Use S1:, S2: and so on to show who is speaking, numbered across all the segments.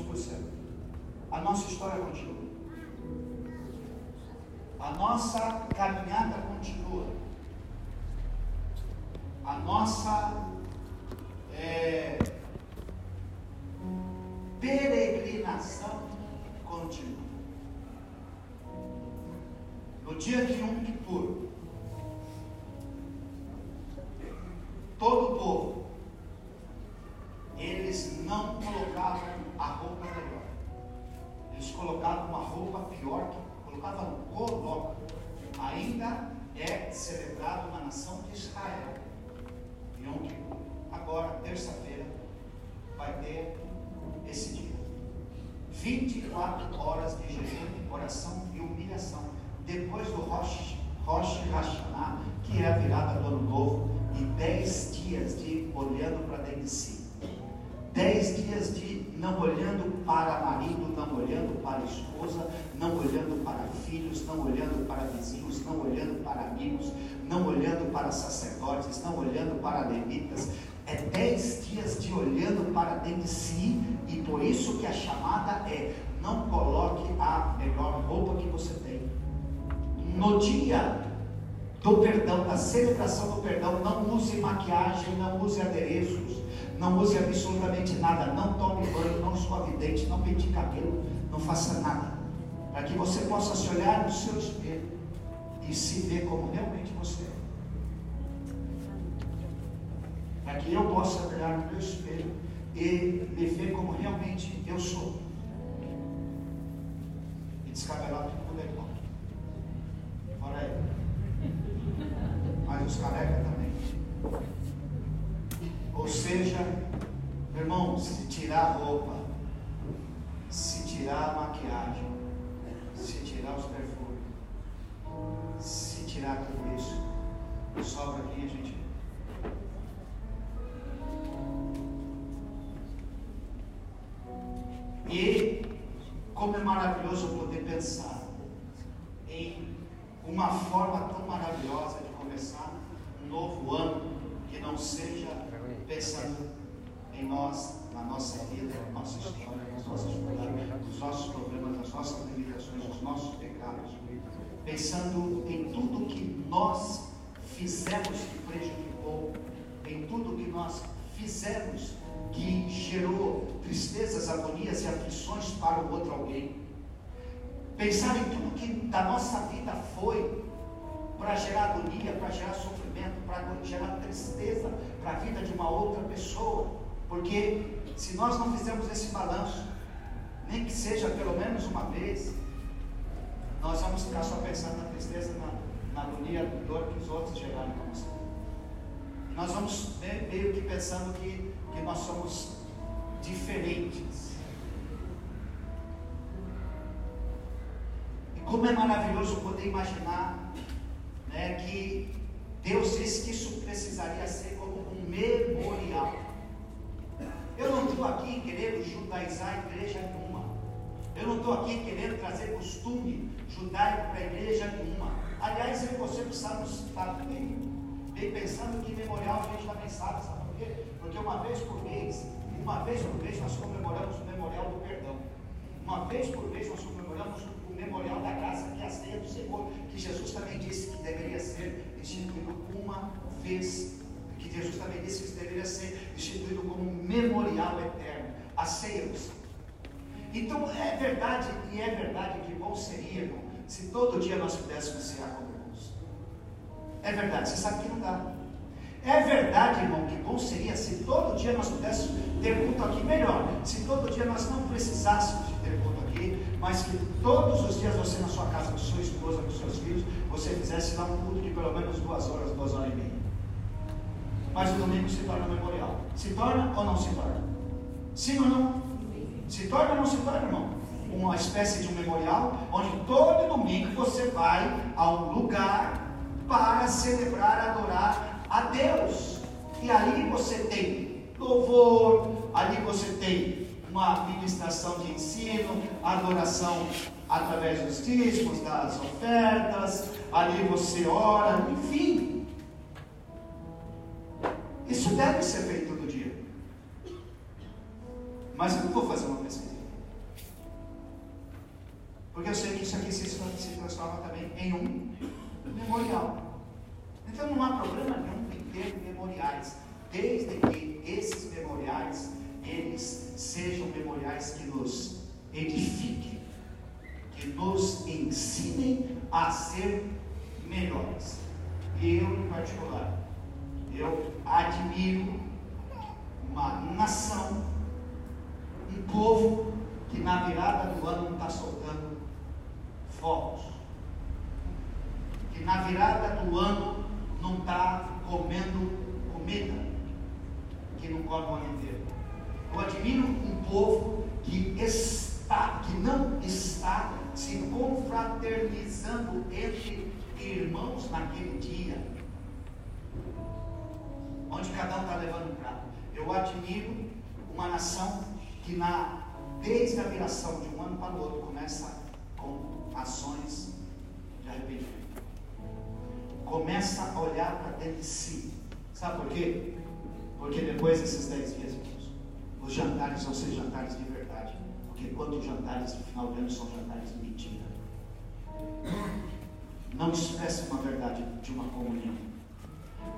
S1: para o céu. A nossa história continua. A nossa caminhada continua. A nossa é, peregrinação continua. No dia de um Kippur, amigos, não olhando para sacerdotes, não olhando para levitas. É dez dias de olhando para dentro de si, e por isso que a chamada é: não coloque a melhor roupa que você tem. No dia do perdão, da celebração do perdão, não use maquiagem, não use adereços, não use absolutamente nada, não tome banho, não escove dente, não pente cabelo, não faça nada, para que você possa se olhar no seu espelho e se ver como realmente você é. Para que eu possa olhar no meu espelho e me ver como realmente eu sou. E descabelar tudo com legal. Fora aí. Mas os carecas também. Ou seja, meu irmão, se tirar a roupa, se tirar a fizemos que gerou tristezas, agonias e aflições para o outro alguém. Pensar em tudo que da nossa vida foi para gerar agonia, para gerar sofrimento, para gerar tristeza para a vida de uma outra pessoa. Porque se nós não fizermos esse balanço, nem que seja pelo menos uma vez, nós vamos ficar só pensando na tristeza, na, na agonia, na dor que os outros geraram para nós. Nós vamos meio que pensando que, que nós somos diferentes. E como é maravilhoso poder imaginar né, que Deus disse que isso precisaria ser como um memorial. Eu não estou aqui querendo judaizar a igreja nenhuma. Eu não estou aqui querendo trazer costume judaico para a igreja nenhuma. Aliás, eu e você precisamos estar bem, bem pensando que memorial a gente também sabe, sabe por quê? Porque uma vez por mês, uma vez por mês nós comemoramos o memorial do perdão. Uma vez por mês nós comemoramos o memorial da graça, que é a ceia do Senhor, que Jesus também disse que deveria ser instituído uma vez, que Jesus também disse que deveria ser instituído como um memorial eterno, a ceia do Senhor. Então é verdade, e é verdade que bom seria, se todo dia nós pudéssemos cear como. É verdade, você sabe que não dá. É verdade, irmão, que bom seria se todo dia nós pudéssemos ter culto aqui melhor. Se todo dia nós não precisássemos de ter culto aqui, mas que todos os dias você na sua casa, com sua esposa, com seus filhos, você fizesse lá um culto de pelo menos duas horas, duas horas e meia. Mas o domingo se torna memorial. Se torna ou não se torna? Sim ou não? Se torna ou não se torna, irmão? Uma espécie de um memorial, onde todo domingo você vai a um lugar para celebrar, adorar a Deus. E ali você tem louvor, ali você tem uma ministração de ensino, adoração através dos dízimos, das ofertas, ali você ora, enfim. Isso deve ser feito todo dia. Mas eu não vou fazer uma pesquisa. Porque eu sei que isso aqui se transforma também em um memorial. Então não há problema nenhum em ter memoriais, desde que esses memoriais eles sejam memoriais que nos edifiquem, que nos ensinem a ser melhores. E eu, em particular, eu admiro uma nação, um povo que na virada do ano está soltando fogos. Que na virada do ano não está comendo comida. Que não come o ano inteiro. Eu admiro um povo que está, que não está se confraternizando entre irmãos naquele dia, onde cada um está levando um prato. Eu admiro uma nação que na, desde a viração de um ano para o outro começa com ações de arrependimento. Começa a olhar para dentro de si. Sabe por quê? Porque depois desses dez dias, os jantares vão ser jantares de verdade. Porque quando os jantares de final de ano são jantares de mentira. Não expressa uma verdade de uma comunhão.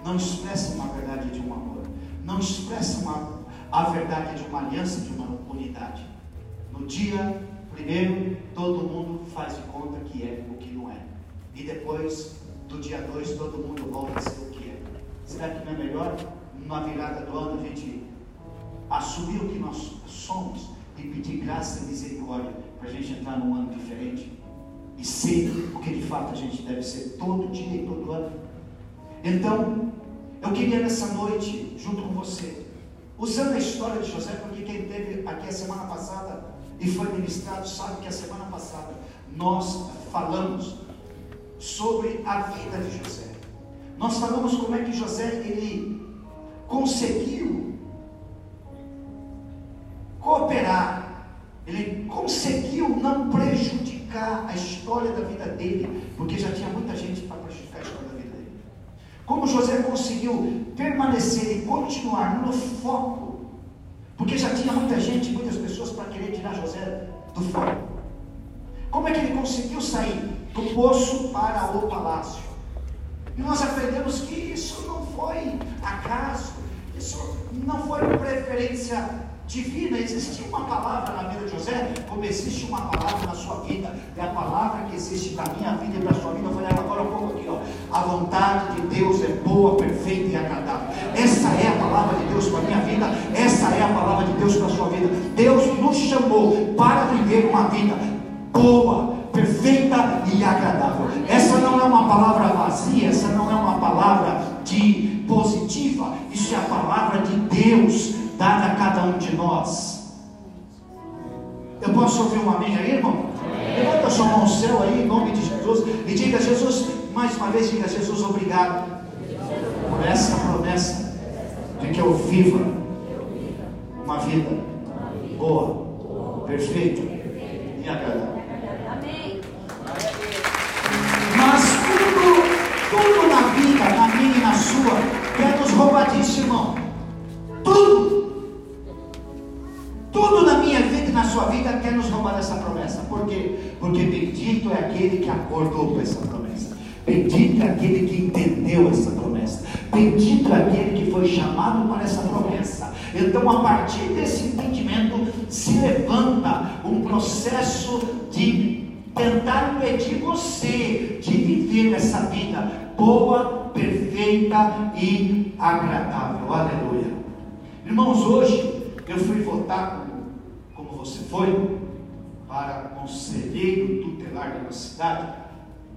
S1: Não expressa uma verdade de um amor. Não expressa uma, a verdade de uma aliança, de uma unidade. No dia primeiro, todo mundo faz de conta que é o que não é. E depois, do dia dois, todo mundo volta a ser o que é. Será que não é melhor, na virada do ano, a gente assumir o que nós somos e pedir graça e misericórdia para a gente entrar num ano diferente e ser o que de fato a gente deve ser todo dia e todo ano. Então, eu queria nessa noite, junto com você, usando a história de José, porque quem teve aqui a semana passada e foi ministrado sabe que a semana passada nós falamos sobre a vida de José. Nós falamos como é que José ele conseguiu cooperar. Ele conseguiu não prejudicar a história da vida dele, porque já tinha muita gente para prejudicar a história da vida dele. Como José conseguiu permanecer e continuar no foco, porque já tinha muita gente, muitas pessoas para querer tirar José do foco. Como é que ele conseguiu sair do poço para o palácio? E nós aprendemos que isso não foi acaso, isso não foi preferência divina, existia uma palavra na vida de José, como existe uma palavra na sua vida, é a palavra que existe para minha vida e para a sua vida. Eu falei agora um pouco aqui, ó. A vontade de Deus é boa, perfeita e agradável. Essa é a palavra de Deus para minha vida, essa é a palavra de Deus para a sua vida. Deus nos chamou para viver uma vida boa, perfeita e agradável. Essa não é uma palavra vazia, essa não é uma palavra de positiva, isso é a palavra de Deus dada a cada um de nós. Eu posso ouvir um amém aí, irmão? Levanta sua mão ao céu aí, em nome de Jesus, e diga Jesus, mais uma vez, diga Jesus, obrigado por essa promessa de que eu viva uma vida boa, perfeita e agradável. Quer nos roubar disso, irmão. Tudo. Tudo na minha vida e na sua vida quer nos roubar essa promessa. Por quê? Porque bendito é aquele que acordou com essa promessa. Bendito é aquele que entendeu essa promessa. Bendito é aquele que foi chamado para essa promessa. Então, a partir desse entendimento, se levanta um processo de tentar impedir você de viver essa vida boa, perfeita e agradável. Aleluia. Irmãos, hoje eu fui votar você foi para conselheiro tutelar de uma cidade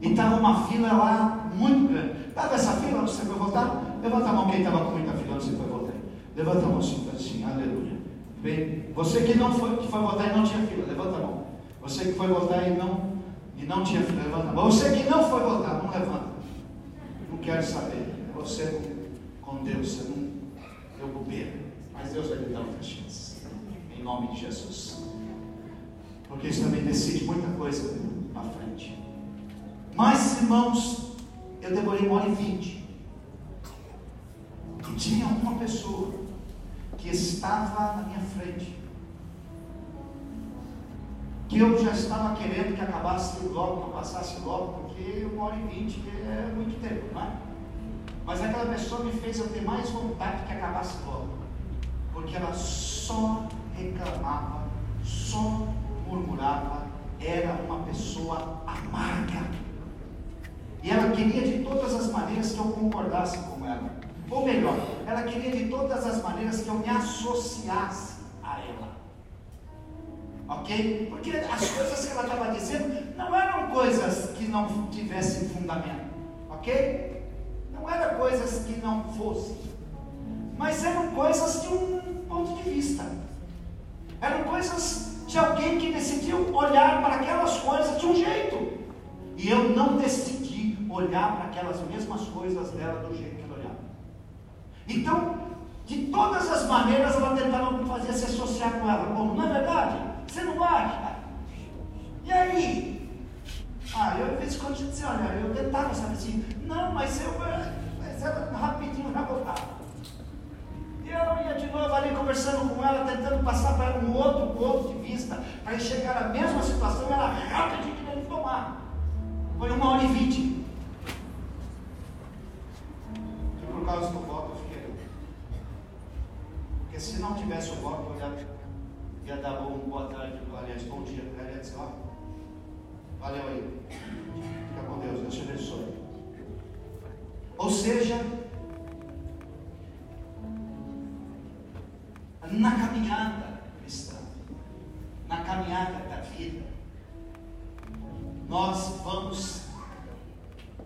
S1: e estava uma fila lá muito grande. Estava essa fila você foi votar? Levanta a mão quem estava com muita fila você foi votar. Levanta a mão assim, assim, aleluia. Bem, você que não foi, que foi votar e não tinha fila, levanta a mão. Você que foi votar e não, e não tinha levanta. Você que não foi votar, não levanta. Não quero saber. Você com Deus, você não deu bobeira. Mas Deus vai lhe dar outra chance em nome de Jesus. Porque isso também decide muita coisa na frente. Mas, irmãos, eu demorei uma hora e vinte. E tinha uma pessoa que estava na minha frente. Que eu já estava querendo que acabasse logo, que passasse logo, porque uma hora e vinte é muito tempo, não é? Mas aquela pessoa me fez eu ter mais vontade que acabasse logo, porque ela só reclamava, só murmurava, era uma pessoa amarga. E ela queria de todas as maneiras que eu concordasse com ela. Ou melhor, ela queria de todas as maneiras que eu me associasse. Ok? Porque as coisas que ela estava dizendo não eram coisas que não tivessem fundamento. Ok? Não eram coisas que não fossem. Mas eram coisas de um ponto de vista. Eram coisas de alguém que decidiu olhar para aquelas coisas de um jeito. E eu não decidi olhar para aquelas mesmas coisas dela do jeito que ela olhava. Então, de todas as maneiras, ela tentava me fazer se associar com ela. Como, não é verdade? Você não acha? E aí? Ah, eu, às vezes, quando a gente dizia, olha, eu tentava, sabe assim, não, mas eu, mas ela rapidinho já voltava. E eu ia de novo ali conversando com ela, tentando passar para ela um outro ponto de vista, para enxergar a mesma situação, ela rapidinho querendo tomar. Foi uma hora e vinte. Por causa do voto eu fiquei. Porque se não tivesse o voto, eu ia, ia dar bom boa tarde, aliás, bom dia para ela e ó, valeu aí. Fica com Deus, Deus te abençoe. Ou seja, na caminhada cristã, na caminhada da vida, nós vamos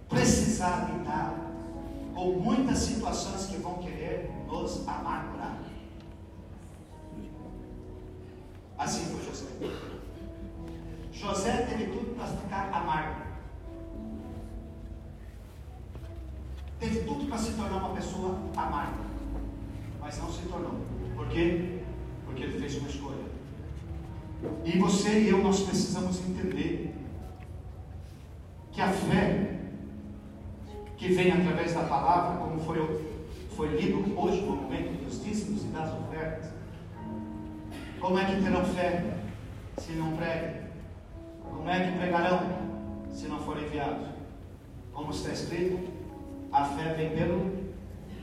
S1: precisar lidar com muitas situações que vão querer nos amargurar. Você e eu, nós precisamos entender que a fé que vem através da palavra, como foi, foi lido hoje no momento dos dízimos e das ofertas, como é que terão fé se não pregam? Como é que pregarão se não forem enviados? Como está escrito, a fé vem pelo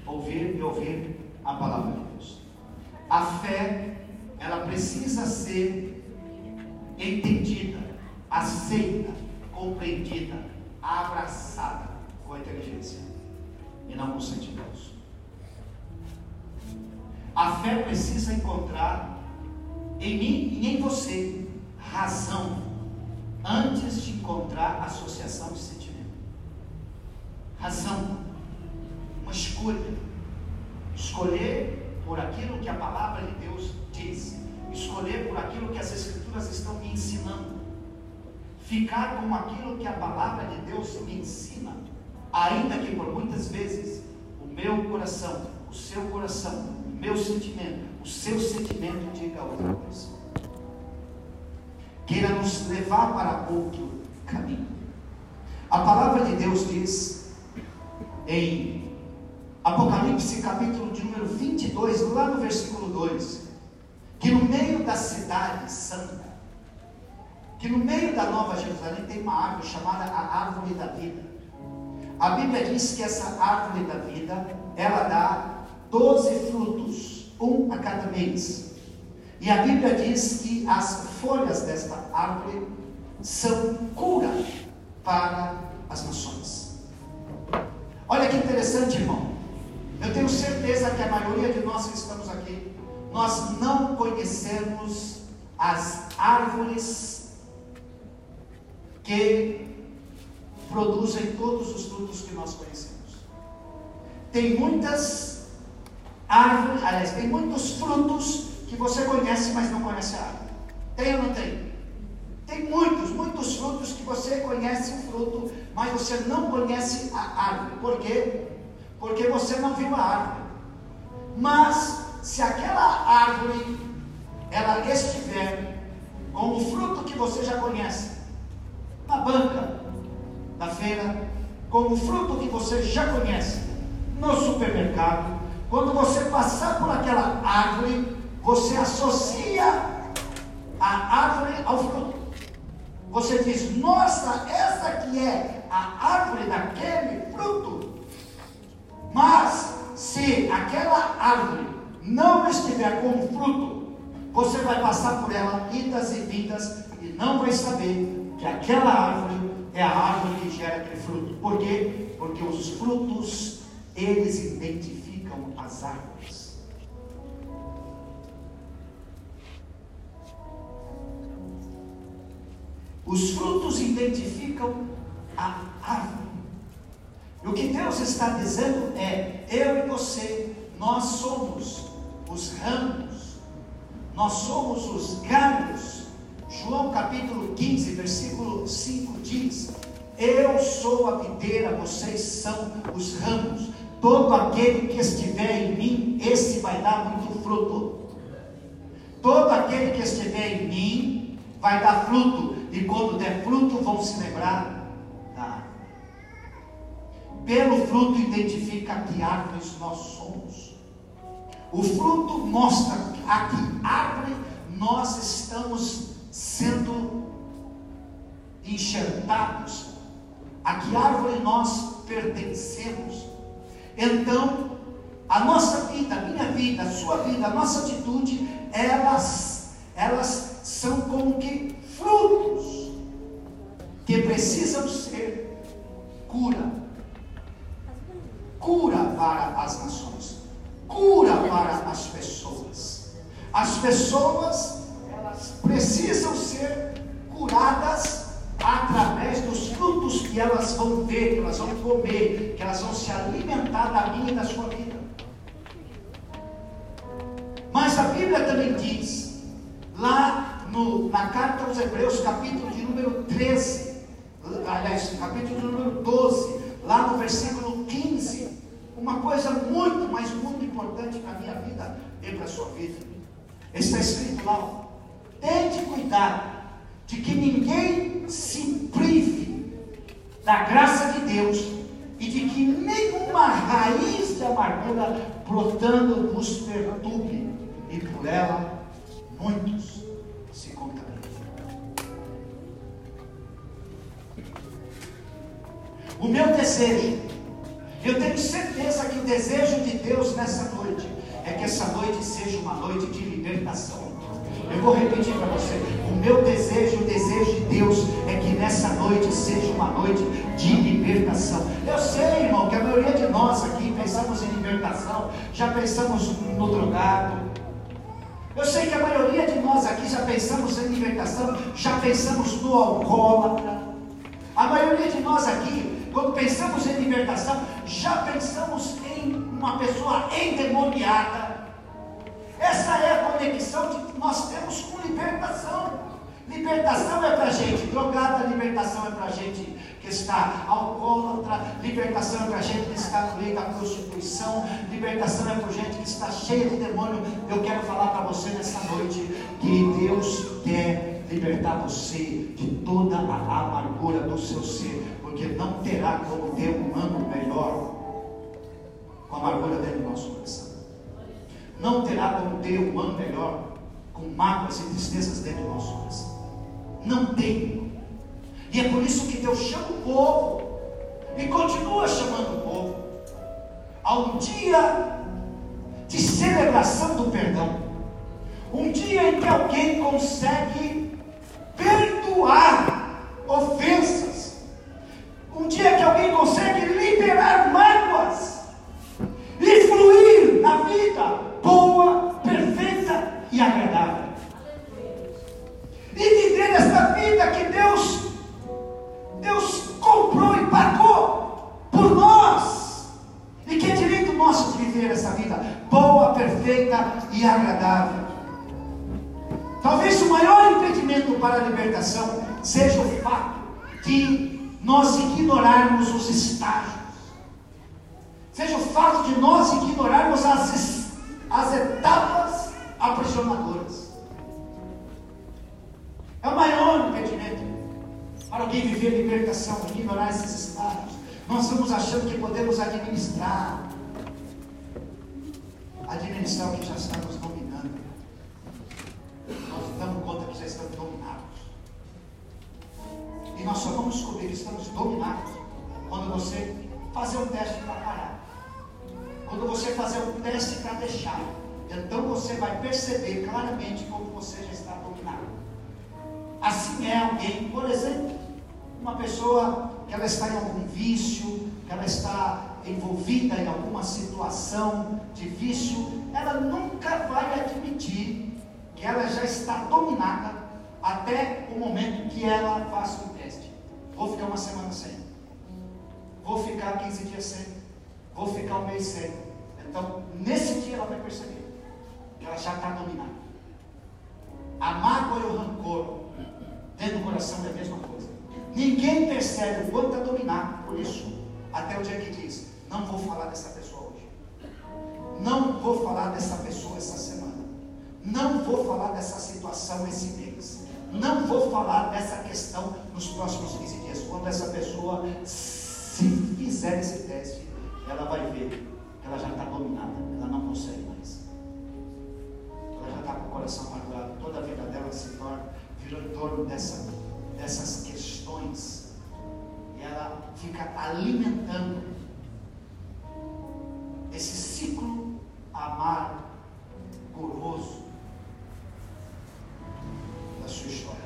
S1: ouvir e ouvir a palavra de Deus. A fé, ela precisa ser entendida, aceita, compreendida, abraçada com a inteligência e não com sentimentos. A fé precisa encontrar em mim e em você razão antes de encontrar associação de sentimento. Razão, uma escolha. Escolher por aquilo que a palavra de Deus diz, escolher por aquilo que as Escrituras estão me ensinando, ficar com aquilo que a palavra de Deus me ensina, ainda que por muitas vezes o meu coração, o seu coração, o meu sentimento, o seu sentimento diga outra coisa queira nos levar para outro caminho. A palavra de Deus diz em Apocalipse capítulo de número 22, lá no versículo 2, que no meio da cidade santa, que no meio da Nova Jerusalém tem uma árvore chamada a árvore da vida. A Bíblia diz que essa árvore da vida, ela dá 12 frutos, um a cada mês. E a Bíblia diz que as folhas desta árvore são cura para as nações. Olha que interessante, irmão. Eu tenho certeza que a maioria de nós que estamos aqui, nós não conhecemos as árvores que produzem todos os frutos que nós conhecemos. Tem muitas árvores, aliás, tem muitos frutos que você conhece, mas não conhece a árvore. Tem ou não tem? Tem muitos, muitos frutos que você conhece o fruto, mas você não conhece a árvore. Por quê? Porque você não viu a árvore. Mas se aquela árvore ela estiver com o fruto que você já conhece, na banca da feira, com o fruto que você já conhece, no supermercado, quando você passar por aquela árvore, você associa a árvore ao fruto. Você diz, nossa, essa aqui é a árvore daquele fruto. Mas, se aquela árvore não estiver com fruto, você vai passar por ela idas e vindas e não vai saber que aquela árvore é a árvore que gera aquele fruto. Por quê? Porque os frutos, eles identificam as árvores. Os frutos identificam a árvore. E o que Deus está dizendo é: eu e você, nós somos os ramos, nós somos os galhos. João capítulo 15, versículo 5 diz: Eu sou a videira, vocês são os ramos. Todo aquele que estiver em mim, esse vai dar muito fruto. Todo aquele que estiver em mim vai dar fruto, e quando der fruto, vão se lembrar da árvore. Pelo fruto, identifica que árvores nós somos. O fruto mostra a que árvore nós estamos sendo enxertados, a que árvore nós pertencemos. Então, a nossa vida, a minha vida, a sua vida, a nossa atitude, elas, elas são como que frutos que precisam ser cura. Cura para as nações, cura para as pessoas. As pessoas, elas precisam ser curadas através dos frutos que elas vão ver, que elas vão comer, que elas vão se alimentar da minha e da sua vida. Mas a Bíblia também diz, lá no, na carta aos Hebreus, capítulo de número 13, aliás, capítulo de número 12, lá no versículo 15, uma coisa muito, mas muito importante para a minha vida e para a sua vida. Está escrito lá, tente cuidado de que ninguém se prive da graça de Deus e de que nenhuma raiz de amargura brotando vos perturbe e por ela muitos se contaminam. O meu desejo, eu tenho certeza que o desejo de Deus nessa noite é que essa noite seja uma noite de libertação. Eu vou repetir para você. O meu desejo, o desejo de Deus é que nessa noite seja uma noite de libertação. Eu sei, irmão, que a maioria de nós aqui pensamos em libertação, já pensamos no drogado. Eu sei que a maioria de nós aqui já pensamos em libertação, já pensamos no alcoólatra. A maioria de nós aqui, quando pensamos em libertação, já pensamos em uma pessoa endemoniada. Essa é a conexão que nós temos com libertação. Libertação é para gente drogada, libertação é para gente que está alcoólatra, libertação é para gente que está no meio da prostituição, libertação é para gente que está cheia de demônio. Eu quero falar para você nessa noite que Deus quer libertar você de toda a amargura do seu ser, porque não terá como ter um ano melhor com a amargura dentro do nosso coração não terá como ter um ano melhor com mágoas e tristezas dentro do nosso coração. Não tem. E é por isso que Deus chama o povo e continua chamando o povo a um dia de celebração do perdão. Um dia em que alguém consegue perdoar ofensas. Um dia que alguém consegue liberar mágoas e fluir na vida boa, perfeita e agradável. E viver essa vida que Deus, Deus comprou e pagou por nós. E que é direito nosso de viver essa vida boa, perfeita e agradável. Talvez o maior impedimento para a libertação seja o fato de nós ignorarmos os estágios. Seja o fato de nós ignorarmos as as etapas aprisionadoras. É o maior impedimento para alguém viver libertação, ignorar esses estados. Nós estamos achando que podemos administrar. Administrar o que já está nos dominando. Nós damos conta que já estamos dominados. nós só vamos descobrir que estamos dominados quando você fazer um teste para parar. Quando você fazer um teste para deixar. Então você vai perceber claramente como você já está dominado. Assim é alguém, por exemplo, uma pessoa que ela está em algum vício, que ela está envolvida em alguma situação de vício, ela nunca vai admitir que ela já está dominada até o momento que ela faça um teste. Vou ficar uma semana sem. Vou ficar 15 dias sem. Vou ficar um mês sem. Então, nesse dia ela vai perceber que ela já está dominada. A mágoa e o rancor dentro do coração é a mesma coisa. Ninguém percebe o quanto está dominado por isso. Até o dia que diz: Não vou falar dessa pessoa hoje. Não vou falar dessa pessoa essa semana. Não vou falar dessa situação esse mês. Não vou falar dessa questão nos próximos 15 dias. Quando essa pessoa, se fizer esse teste, ela vai ver que ela já está dominada. Ela não consegue mais. Ela já está com o coração amargurado. Toda a vida dela se torna, virou em torno dessa, dessas questões. E ela fica alimentando esse ciclo amargoso da sua história.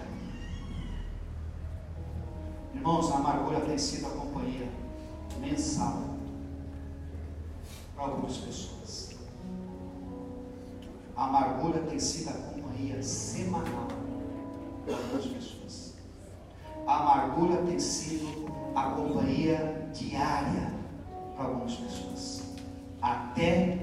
S1: Irmãos, a amargura tem sido a companhia mensal para algumas pessoas. A amargura tem sido a companhia semanal para algumas pessoas. A amargura tem sido a companhia diária para algumas pessoas. Até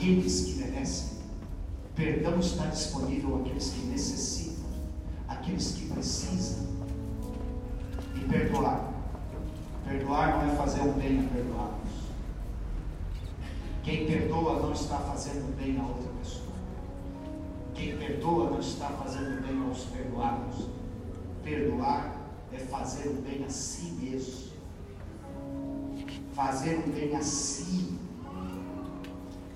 S1: aqueles que merecem. Perdão está disponível àqueles que necessitam, àqueles que precisam. E perdoar. Perdoar não é fazer o bem a perdoados. Quem perdoa não está fazendo bem a outra pessoa. Quem perdoa não está fazendo bem aos perdoados. Perdoar é fazer o bem a si mesmo. Fazer o bem a si.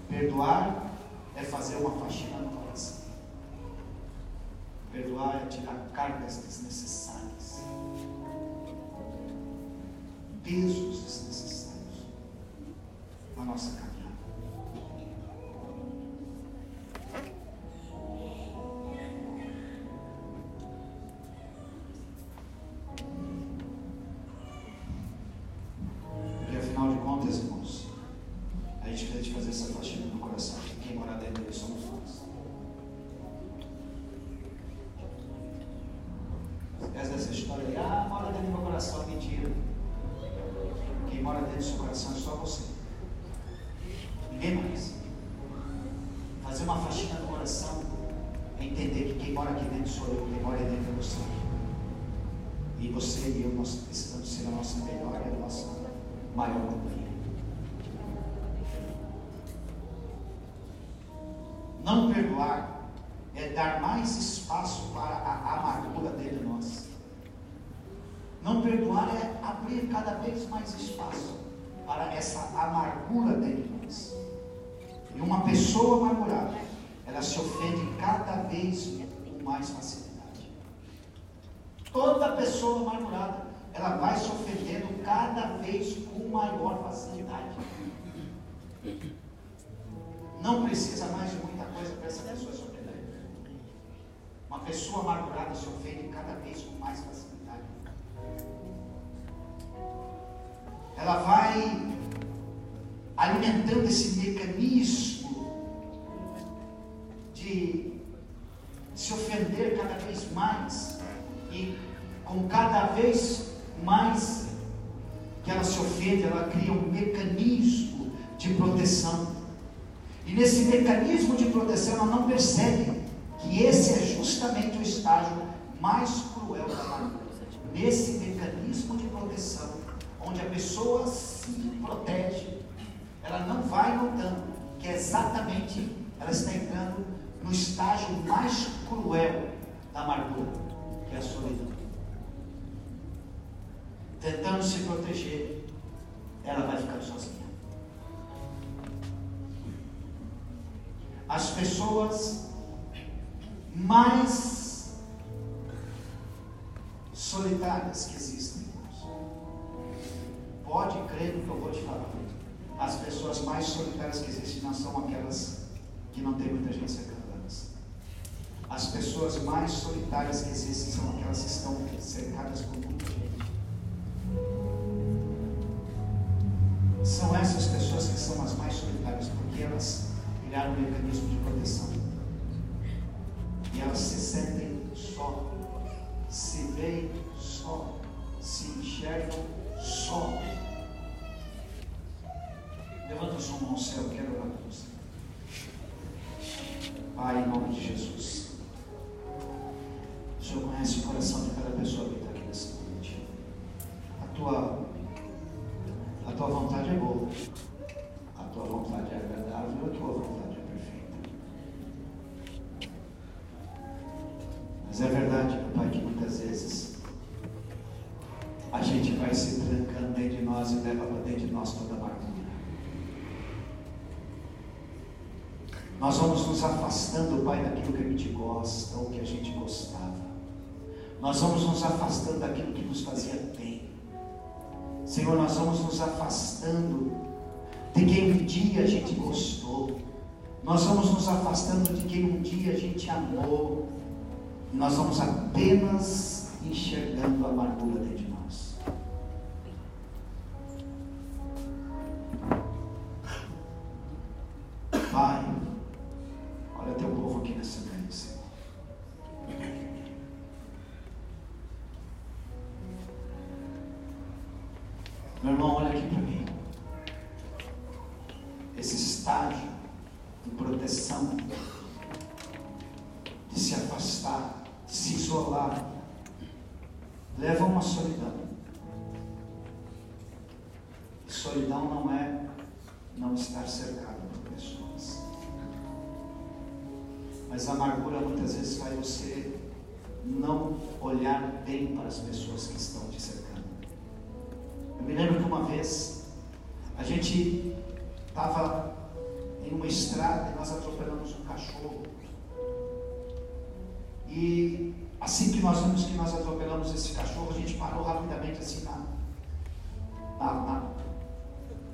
S1: Perdoar é fazer uma faxina no coração. Perdoar é tirar cargas desnecessárias, pesos desnecessários na nossa caminhada. Se ofende cada vez com mais facilidade. Toda pessoa amargurada, ela vai se ofendendo cada vez com maior facilidade. Não precisa mais de muita coisa para essa pessoa se ofender. Uma pessoa amargurada se ofende cada vez com mais facilidade. Ela vai alimentando esse mecanismo de se ofender cada vez mais e com cada vez mais que ela se ofende, ela cria um mecanismo de proteção. E nesse mecanismo de proteção ela não percebe que esse é justamente o estágio mais cruel da amargura. Nesse mecanismo de proteção, onde a pessoa se protege, ela não vai notando que é exatamente ela está entrando no estágio mais cruel da amargura, que é a solidão. Tentando se proteger, ela vai ficando sozinha. As pessoas mais solitárias que existem, Pode crer no que eu vou te falar. As pessoas mais solitárias que existem não são aquelas que não tem muita gente cercando elas. As pessoas mais solitárias que existem são aquelas que estão cercadas por muita gente. São essas pessoas que são as mais solitárias, porque elas criaram um mecanismo de proteção. E elas se sentem só, se veem só, se enxergam só. Levanta sua mão ao céu, quero orar por você. Pai, em nome de Jesus. O coração de cada pessoa aqui afastando daquilo que nos fazia bem. Senhor, nós vamos nos afastando de quem um dia a gente gostou. Nós vamos nos afastando de quem um dia a gente amou. E nós vamos apenas enxergando a amargura de nós. Solidão não é não estar cercado por pessoas. Mas a amargura muitas vezes faz você não olhar bem para as pessoas que estão te cercando. Eu me lembro que uma vez a gente estava em uma estrada e nós atropelamos um cachorro. E assim que nós vimos que nós atropelamos esse cachorro, a gente parou rapidamente assim na, na, na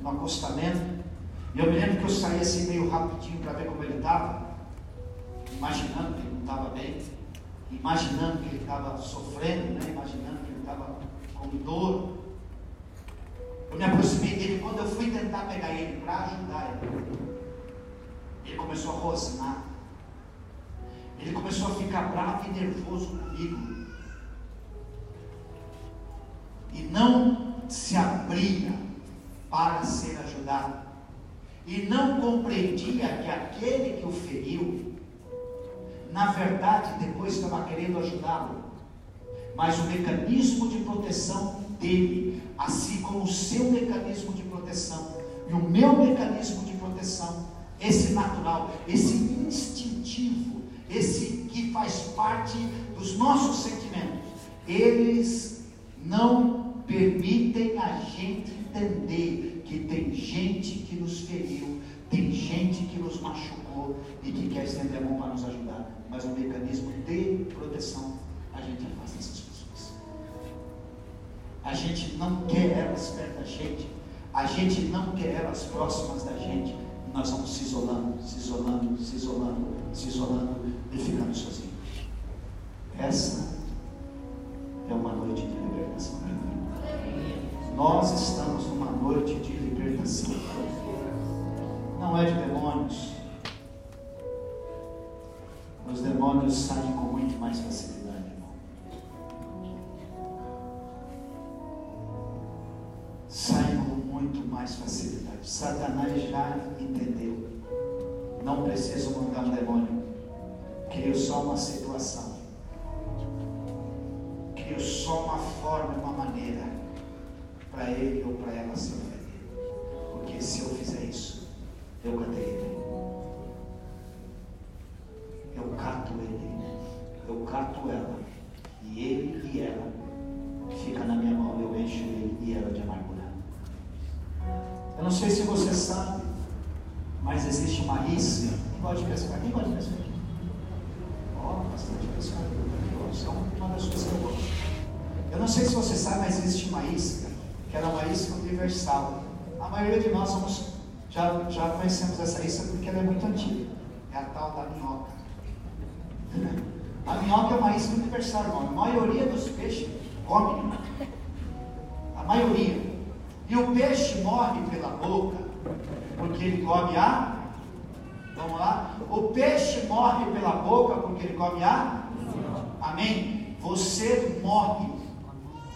S1: no acostamento. E eu me lembro que eu saí assim meio rapidinho para ver como ele estava imaginando que ele não estava bem, imaginando que ele estava sofrendo, né? imaginando que ele estava com dor. Eu me aproximei dele quando eu fui tentar pegar ele para ajudar ele. Ele começou a rosnar. Ele começou a ficar bravo e nervoso comigo. E não se abria para ser ajudado. E não compreendia que aquele que o feriu na verdade, depois estava querendo ajudá-lo. Mas o mecanismo de proteção dele, assim como o seu mecanismo de proteção e o meu mecanismo de proteção, esse natural, esse instintivo, esse que faz parte dos nossos sentimentos, eles não permitem a gente entender que tem gente que nos feriu, tem gente que nos machucou e que quer estender a mão para nos ajudar, mas o mecanismo de proteção a gente afasta essas pessoas. A gente não quer elas perto da gente, a gente não quer elas próximas da gente. Nós vamos se isolando, se isolando, se isolando, se isolando e ficando sozinhos. Essa é uma noite de libertação. Nós estamos Saem com muito mais facilidade, irmão. Saem com muito mais facilidade. Satanás já entendeu. Não preciso mandar um demônio. Crio só uma situação. Crio só uma forma, uma maneira para ele ou para ela se ofender. Porque se eu fizer isso, eu catei tal da minhoca. A minhoca é uma isca universal, irmão. A maioria dos peixes come. A maioria. E o peixe morre pela boca porque ele come a. Vamos lá? O peixe morre pela boca porque ele come a. Amém? Você morre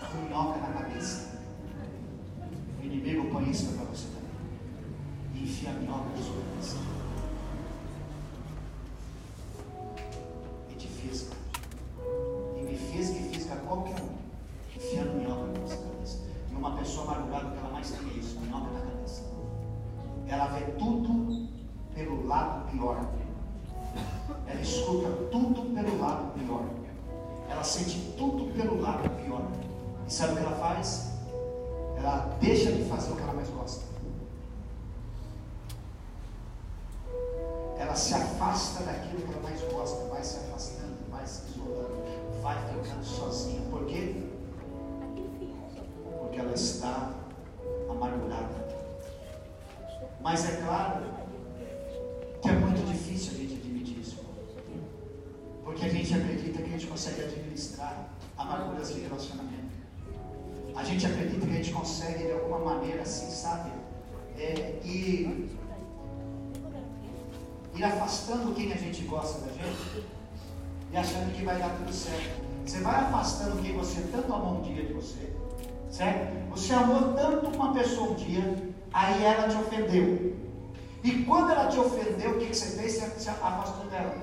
S1: com minhoca na inimigo põe isso para você também. E enfia a minhoca na sua cabeça. Te ofendeu, o que, que você fez? Você afastou dela.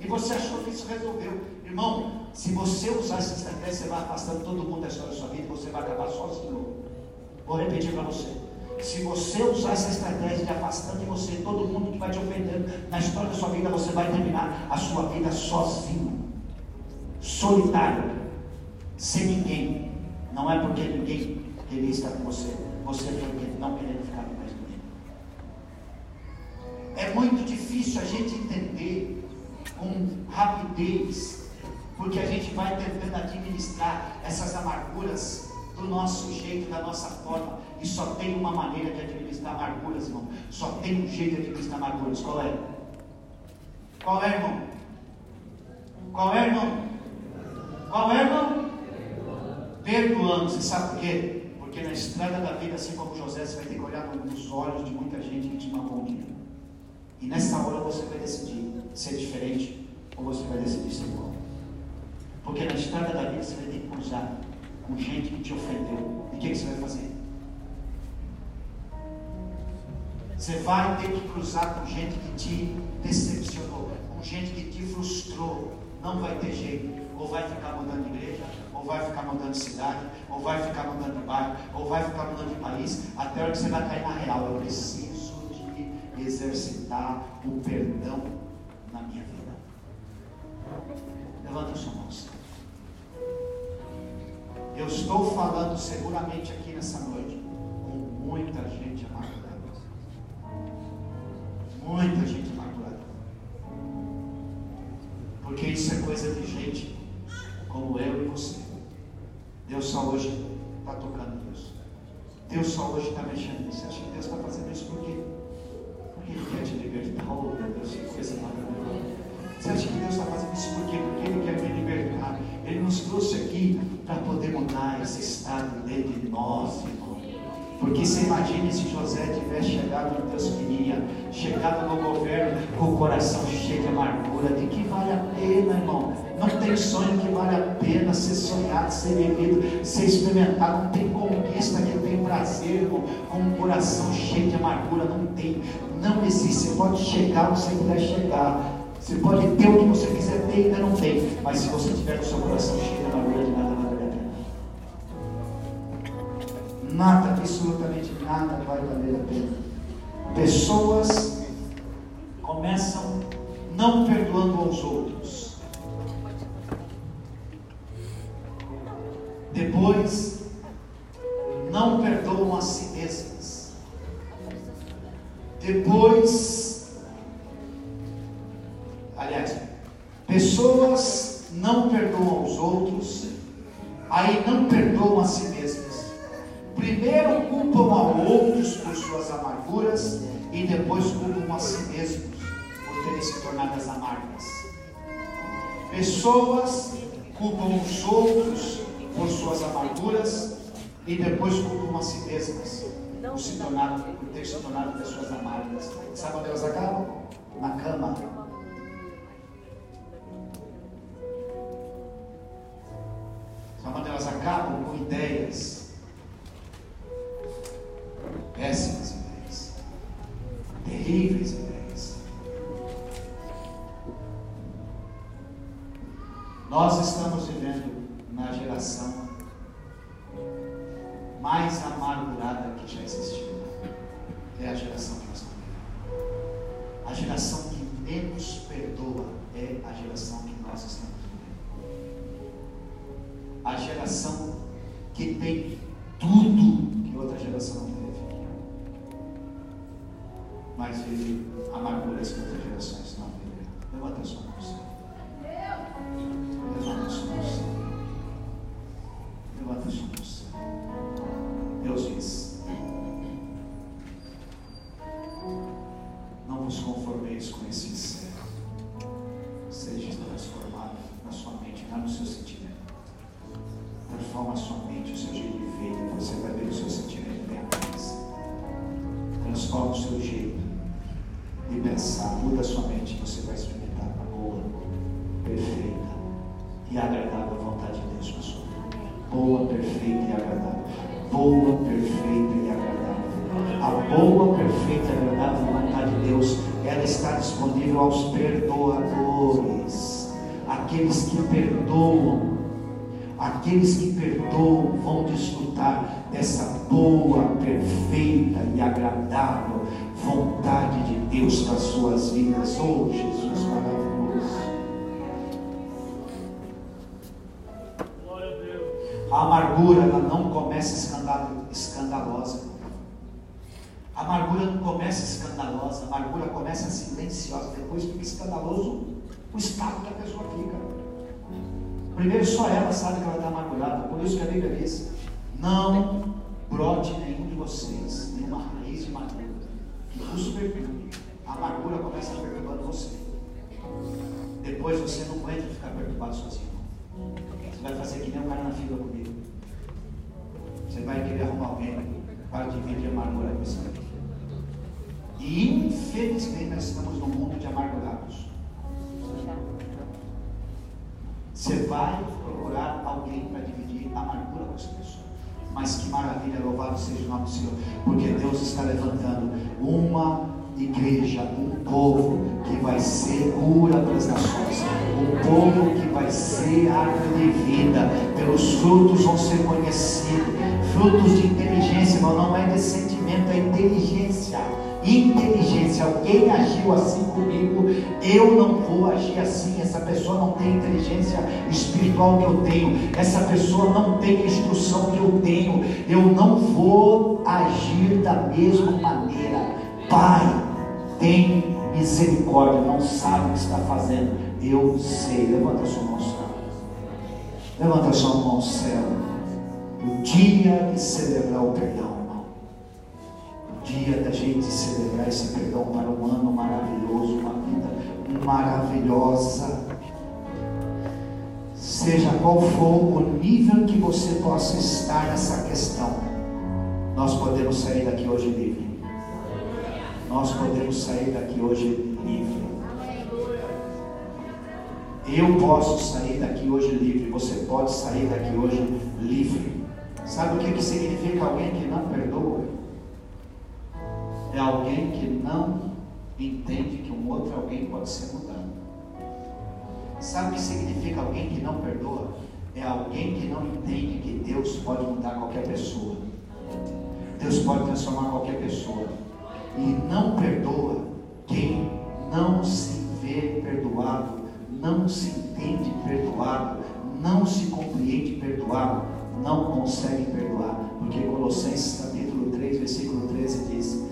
S1: E você achou que isso resolveu. Irmão, se você usar essa estratégia, você vai afastando todo mundo da história da sua vida e você vai acabar sozinho. Vou repetir para você. Se você usar essa estratégia de afastando de você todo mundo que vai te ofendendo na história da sua vida, você vai terminar a sua vida sozinho, solitário, sem ninguém. Não é porque ninguém queria estar com você, você foi não querendo ficar com muito difícil a gente entender com rapidez porque a gente vai tentando administrar essas amarguras do nosso jeito, da nossa forma, e só tem uma maneira de administrar amarguras, irmão. Só tem um jeito de administrar amarguras. Qual é? Qual é, irmão? Qual é, irmão? Qual é, irmão? Perdoando. Você sabe por quê? Porque na estrada da vida, assim como José, você vai ter que olhar nos olhos de muita gente que te dia. E nessa hora você vai decidir ser diferente ou você vai decidir ser igual. Porque na estrada da vida você vai ter que cruzar com gente que te ofendeu. E o que, você vai fazer? Você vai ter que cruzar com gente que te decepcionou, com gente que te frustrou. Não vai ter jeito. Ou vai ficar mudando de igreja, ou vai ficar mudando de cidade, ou vai ficar mudando de bairro, ou vai ficar mudando de país, até a hora que você vai cair na real. Eu preciso exercitar o perdão na minha vida. Levanta a sua mão, Senhor. Eu estou falando seguramente aqui nessa noite com muita gente amargurada. Muita gente amargurada. Porque isso é coisa de gente como eu e você. Deus só hoje está tocando nisso. Deus só hoje está mexendo nisso. Acho que Deus está fazendo isso por quê? Ele quer te libertar. Oh, meu Deus, que coisa maravilhosa. Você acha que Deus está fazendo isso por quê? Porque Ele quer me libertar. Ele nos trouxe aqui para poder mudar esse estado dentro de nós, irmão. Porque você imagine se José tivesse chegado onde Deus queria, chegado no governo com o coração cheio de amargura, de que vale a pena, irmão? Não tem sonho que vale a pena ser sonhado, ser vivido, ser experimentado. Não tem conquista que tem prazer, irmão, com um coração cheio de amargura. Não tem, não existe. Você pode chegar onde você quiser chegar. Você pode ter o que você quiser ter, ainda não tem. Mas se você tiver o seu coração cheio de de nada vai valer a pena. Nada, absolutamente nada vai valer a pena. Pessoas começam não perdoando aos outros. Depois, e depois culpam a si mesmos por terem se tornado amargas. Pessoas culpam os outros por suas amarguras e depois culpam a si mesmas por, se tornado, por ter se tornado pessoas amargas. Sabe onde elas acabam? Na cama. Deus para as suas vidas. Oh, Jesus maravilhoso. A amargura ela não começa escandalosa. A amargura não começa escandalosa, a amargura começa silenciosa, depois fica escandaloso o estado que a pessoa fica. Primeiro só ela sabe que ela está amargurada, por isso que a Bíblia diz: não brote nenhum de vocês, nenhuma raiz de amargura, que vos perturbe. A amargura começa perturbando você. Depois você não aguenta ficar perturbado sozinho. Você vai fazer que nem um cara na fila comigo. Você vai querer arrumar alguém para dividir a amargura com você. E infelizmente nós estamos num mundo de amargurados. Você vai procurar alguém para dividir a amargura com essa pessoa. Mas que maravilha, louvado seja o nome do Senhor, porque Deus está levantando uma igreja, um povo que vai ser cura para as nações, O povo que vai ser árvore de vida, pelos frutos vão ser conhecidos. Frutos de inteligência, mas não é de sentimento, é inteligência inteligência. Alguém agiu assim comigo, eu não vou agir assim. Essa pessoa não tem inteligência espiritual que eu tenho, essa pessoa não tem instrução que eu tenho. Eu não vou agir da mesma maneira. Pai, tem misericórdia, não sabe o que está fazendo. Eu sei. Levanta sua mão, céu. Levanta sua mão, céu. O dia de celebrar o perdão dia da gente celebrar esse perdão para um ano maravilhoso, uma vida maravilhosa. Seja qual for o nível que você possa estar nessa questão, nós podemos sair daqui hoje livre. Nós podemos sair daqui hoje livre. Eu posso sair daqui hoje livre. Você pode sair daqui hoje livre. Sabe o que, que significa alguém que não perdoa? é alguém que não entende que um outro alguém pode ser mudado. Sabe o que significa alguém que não perdoa? É alguém que não entende que Deus pode mudar qualquer pessoa. Deus pode transformar qualquer pessoa. E não perdoa quem não se vê perdoado, não se entende perdoado, não se compreende perdoado, não consegue perdoar. Porque Colossenses capítulo 3, versículo 13 diz: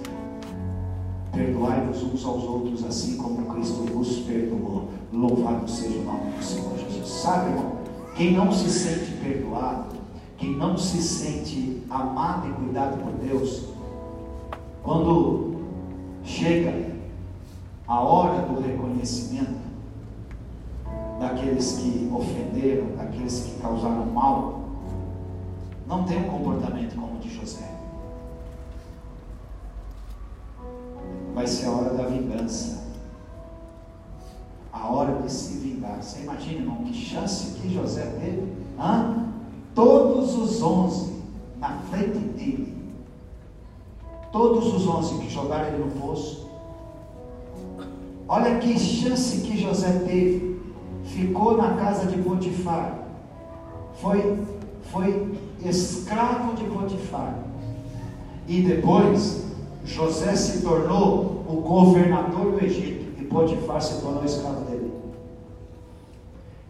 S1: Perdoai-vos uns aos outros, assim como Cristo vos perdoou. Louvado seja o nome do Senhor Jesus. Sabe, irmão? Quem não se sente perdoado, quem não se sente amado e cuidado por Deus, quando chega a hora do reconhecimento daqueles que ofenderam, daqueles que causaram mal, não tem um comportamento como o de José. vai ser a hora da vingança. A hora de se vingar. Você imagina, irmão, que chance que José teve? Hã? Todos os onze na frente dele. Todos os onze que jogaram ele no poço. Olha que chance que José teve. Ficou na casa de Potifar. Foi, foi escravo de Potifar. E depois José se tornou o governador do Egito e Potifar se tornou escravo dele.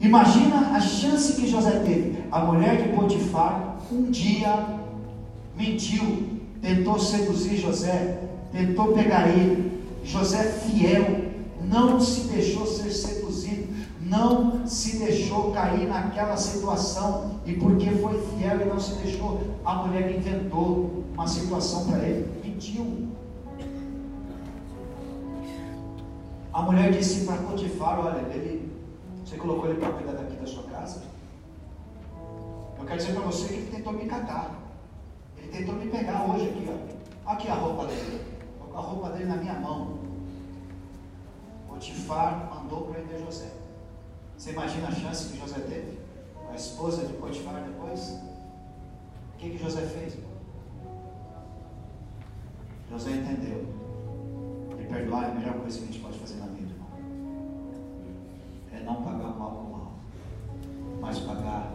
S1: Imagina a chance que José teve. A mulher de Potifar um dia mentiu, tentou seduzir José, tentou pegar ele. José fiel, não se deixou ser seduzido, não se deixou cair naquela situação. E porque foi fiel e não se deixou, a mulher inventou uma situação para ele, mentiu. A mulher disse para Potifar: Olha, ele, você colocou ele para cuidar daqui da sua casa. Eu quero dizer para você que ele tentou me catar. Ele tentou me pegar hoje aqui, ó. Aqui a roupa dele. A roupa dele na minha mão. Potifar mandou prender José. Você imagina a chance que José teve? A esposa de Potifar depois? O que, que José fez? José entendeu. Me perdoar é a melhor coisa que a gente pode fazer na vida, irmão. É não pagar o mal com o mal, mas pagar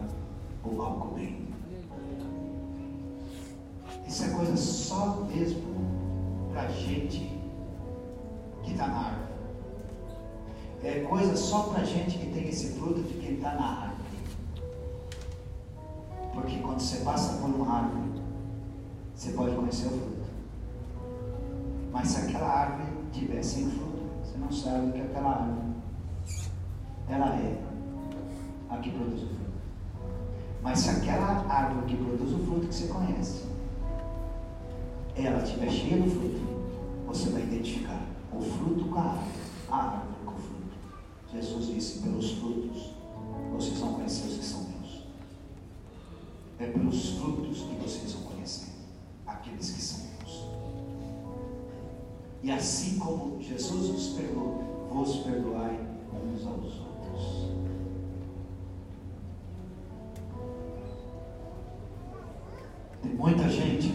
S1: o mal com o bem. Isso é coisa só mesmo para gente que está na árvore. É coisa só para gente que tem esse fruto de quem está na árvore. Porque quando você passa por uma árvore, você pode conhecer o fruto. Mas se aquela árvore tiver sem fruto, você não sabe que aquela árvore, ela é a que produz o fruto. Mas se aquela árvore que produz o fruto que você conhece, ela estiver cheia do fruto, você vai identificar o fruto com a árvore, a árvore com o fruto. Jesus disse: pelos frutos vocês vão conhecer os que são meus. É pelos frutos que vocês vão conhecer aqueles que são e assim como Jesus os perdoou, vos perdoai uns aos outros. Tem muita gente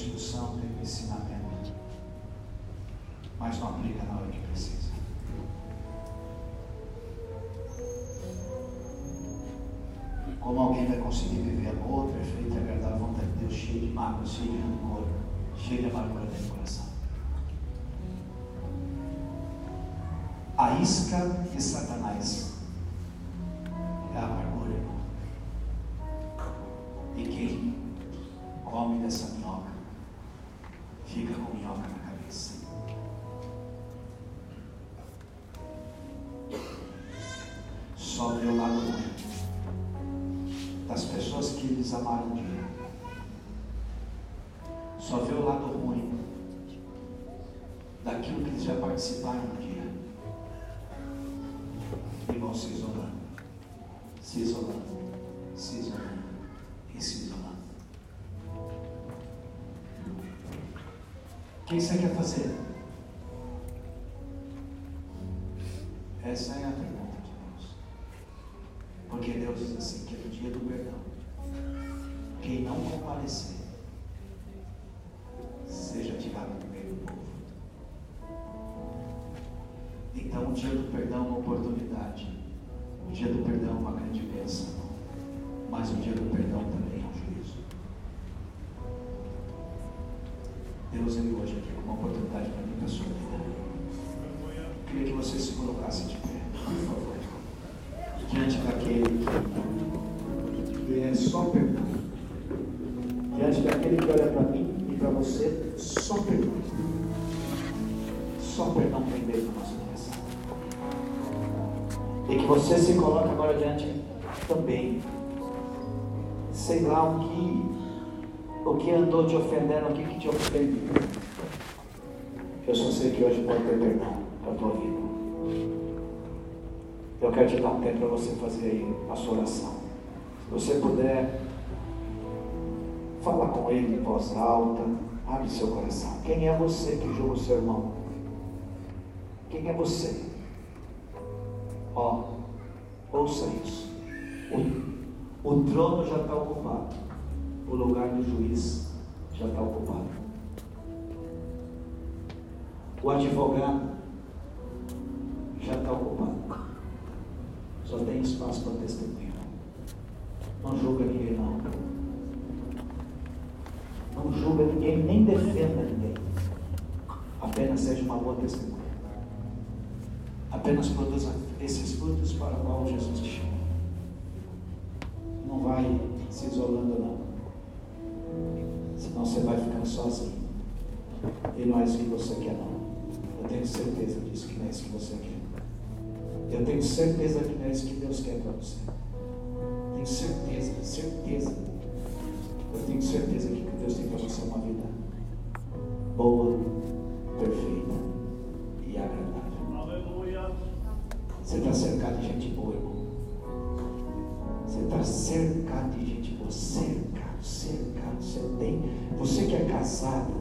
S1: instrução, tem ensinamento mas não aplica na hora que precisa. Como alguém vai conseguir viver amor perfeito e agradar a vontade de Deus cheio de mágoa, cheio de rancor, cheio de amargura dentro do coração? A isca de Satanás pessoas que eles amaram um dia. Só vê o lado ruim daquilo que eles já participaram um dia vão se isolando, se isolando, se isolando e se isolando. O que você quer fazer? Essa é a você se coloque agora diante também. Sei lá o que o que andou te ofendendo, o que, que te ofendeu. Eu só sei que hoje pode ter perdão para a tua vida. Eu quero te dar um tempo para você fazer aí a sua oração. Se você puder, fala com ele em voz alta, abre seu coração. Quem é você que julga o seu irmão? Quem é você? Ó, ouça isso. O, o trono já está ocupado. O lugar do juiz já está ocupado. O advogado já está ocupado. Só tem espaço para testemunho. Não julga ninguém, não. Não julga ninguém, nem defenda ninguém. Apenas seja uma boa testemunha. Apenas produza esses frutos para o qual Jesus te chama. Não vai se isolando, não. Senão você vai ficando sozinho. E não é isso que você quer, não. Eu tenho certeza disso que não é isso que você quer. Eu tenho certeza que não é isso que Deus quer para você. Tenho certeza, certeza. Eu tenho certeza que Deus tem para você uma vida boa, Cercado, cercado. Você tem. Você que é casado,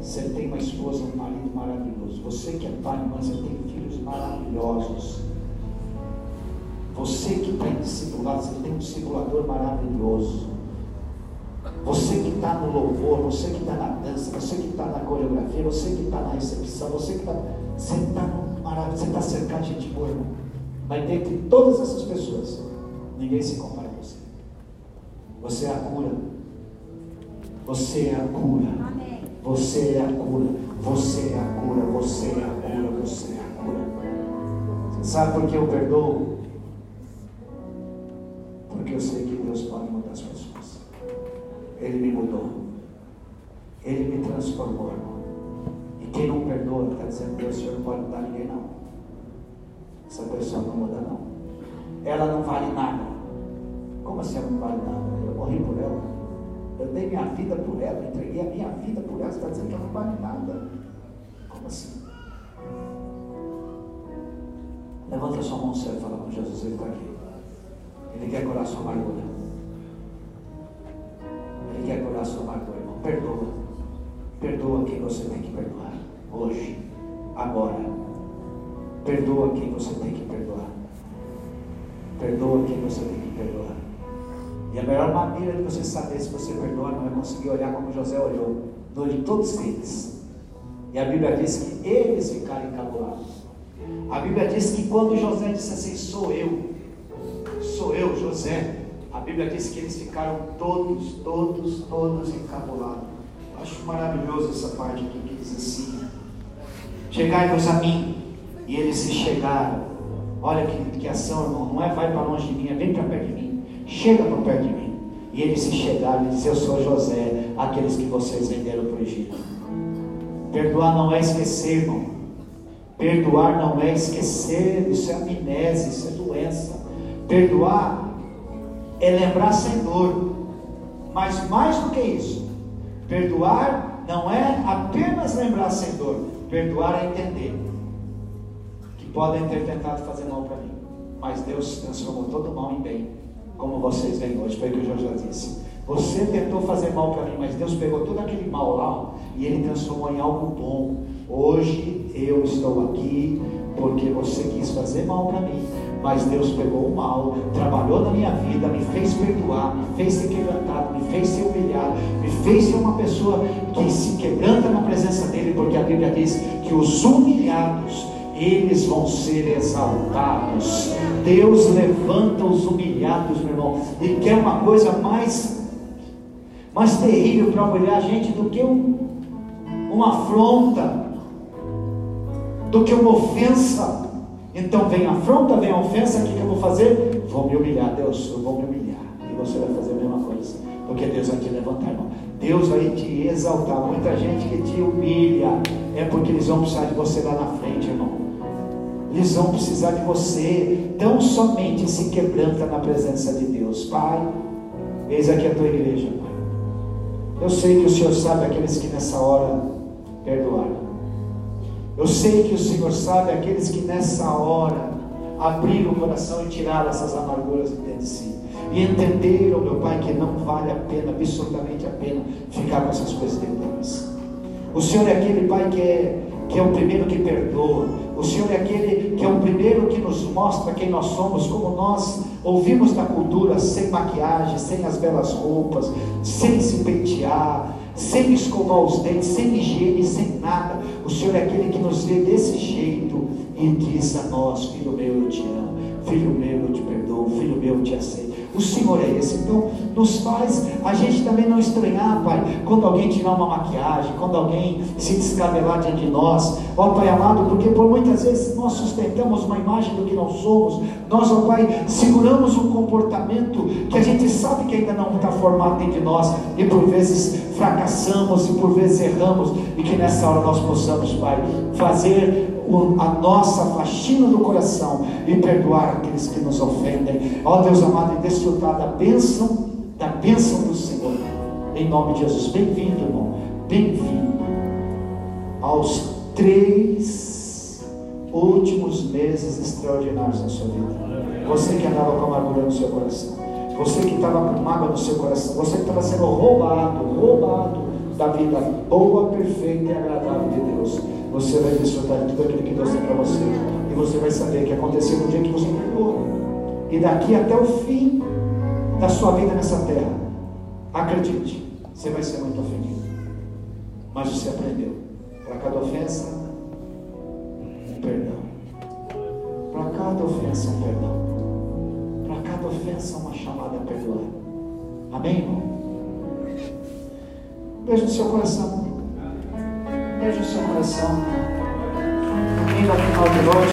S1: você tem uma esposa, um marido maravilhoso. Você que é pai, mas você tem filhos maravilhosos. Você que está em discipulado, você tem um discipulador maravilhoso. Você que está no louvor, você que está na dança, você que está na coreografia, você que está na recepção, você que está. Você está está cercado de gente boa, irmão. Mas dentre todas essas pessoas, ninguém se compara com você. É a cura. Você é a cura. Você é a cura. Você é a cura. Você é a cura. Você é a cura. Você sabe por que eu perdoo? Porque eu sei que Deus pode mudar as pessoas. Ele me mudou. Ele me transformou. E quem não perdoa está dizendo que o Senhor não pode mudar ninguém, não. Essa pessoa não muda, não. Ela não vale nada. Como assim ela não vale nada? Eu morri por ela. Eu dei minha vida por ela, entreguei a minha vida por ela. Você está dizendo que ela não vale nada. Como assim? Levanta sua mão séria e fala com Jesus, ele está aqui. Ele quer curar sua amargura. Ele quer curar sua amargura, irmão. Perdoa. Perdoa quem você tem que perdoar. Hoje, agora. Perdoa quem você tem que perdoar. Perdoa quem você tem que perdoar. E a melhor maneira de você saber se você perdoa não é conseguir olhar como José olhou, de todos eles. E a Bíblia diz que eles ficaram encabulados. A Bíblia diz que quando José disse assim: Sou eu, sou eu, José. A Bíblia diz que eles ficaram todos, todos, todos encabulados. Acho maravilhoso essa parte aqui que diz assim: Chegai-vos a mim. E eles se chegaram. Olha que, que ação, irmão. Não é vai para longe de mim, é vem para perto de mim. Chega para perto de mim. E eles se chegaram e disseram: Eu sou José, aqueles que vocês venderam para o Egito. Perdoar não é esquecer, irmão. Perdoar não é esquecer, isso é amnésia, isso é doença. Perdoar é lembrar sem dor. Mas mais do que isso, perdoar não é apenas lembrar sem dor, perdoar é entender que podem ter tentado fazer mal para mim, mas Deus transformou todo mal em bem, como vocês veem hoje, foi o que o já disse. Você tentou fazer mal para mim, mas Deus pegou todo aquele mal lá e Ele transformou em algo bom. Hoje eu estou aqui porque você quis fazer mal para mim, mas Deus pegou o mal, trabalhou na minha vida, me fez perdoar, me fez ser quebrantado, me fez ser humilhado, me fez ser uma pessoa que se quebranta na presença dEle, porque a Bíblia diz que os humilhados, eles vão ser exaltados. Deus levanta os humilhados, meu irmão, e quer uma coisa mais, mais terrível para humilhar a gente do que um, uma afronta, do que uma ofensa. Então vem a afronta, vem a ofensa, o que, que eu vou fazer? Vou me humilhar, Deus, eu vou me humilhar. E você vai fazer a mesma coisa. Porque Deus vai te levantar, irmão. Deus vai te exaltar. Muita gente que te humilha é porque eles vão precisar de você lá na frente, irmão. Eles vão precisar de você. Tão somente se quebranta na presença de Deus. Pai, eis aqui a tua igreja, Pai. Eu sei que o Senhor sabe aqueles que nessa hora perdoaram. Eu sei que o Senhor sabe aqueles que nessa hora abriram o coração e tiraram essas amarguras dentro de si. E entenderam, meu Pai, que não vale a pena, absolutamente a pena, ficar com essas coisas deles. O Senhor é aquele Pai que é, que é o primeiro que perdoa. O Senhor é aquele que é o primeiro que nos mostra quem nós somos, como nós ouvimos da cultura, sem maquiagem, sem as belas roupas, sem se pentear, sem escovar os dentes, sem higiene, sem nada. O Senhor é aquele que nos vê desse jeito e diz a nós: Filho meu, eu te amo, filho meu, eu te perdoo, filho meu, eu te aceito. O Senhor é esse. Então, nos faz a gente também não estranhar, Pai, quando alguém tirar uma maquiagem, quando alguém se descabelar diante de nós. Ó Pai amado, porque por muitas vezes nós sustentamos uma imagem do que nós somos. Nós, ó Pai, seguramos um comportamento que a gente sabe que ainda não está formado dentro de nós. E por vezes fracassamos e por vezes erramos. E que nessa hora nós possamos, Pai, fazer a nossa faxina do coração e perdoar aqueles que nos ofendem. Ó Deus amado, e desfrutar da bênção, da bênção do Senhor. Em nome de Jesus. Bem-vindo, irmão. Bem-vindo aos três últimos meses extraordinários na sua vida. Você que andava com amargura no seu coração. Você que estava com mágoa no seu coração. Você que estava sendo roubado, roubado da vida boa, perfeita e agradável de Deus você vai desfrutar de tudo aquilo que Deus tem para você. E você vai saber que aconteceu no dia que você perdoou. E daqui até o fim da sua vida nessa terra, acredite, você vai ser muito ofendido. Mas você aprendeu. Para cada ofensa, um perdão. Para cada ofensa, um perdão. Para cada ofensa, uma chamada a perdoar. Amém, irmão? Beijo no seu coração. Beijo o seu coração. Ainda final de noite.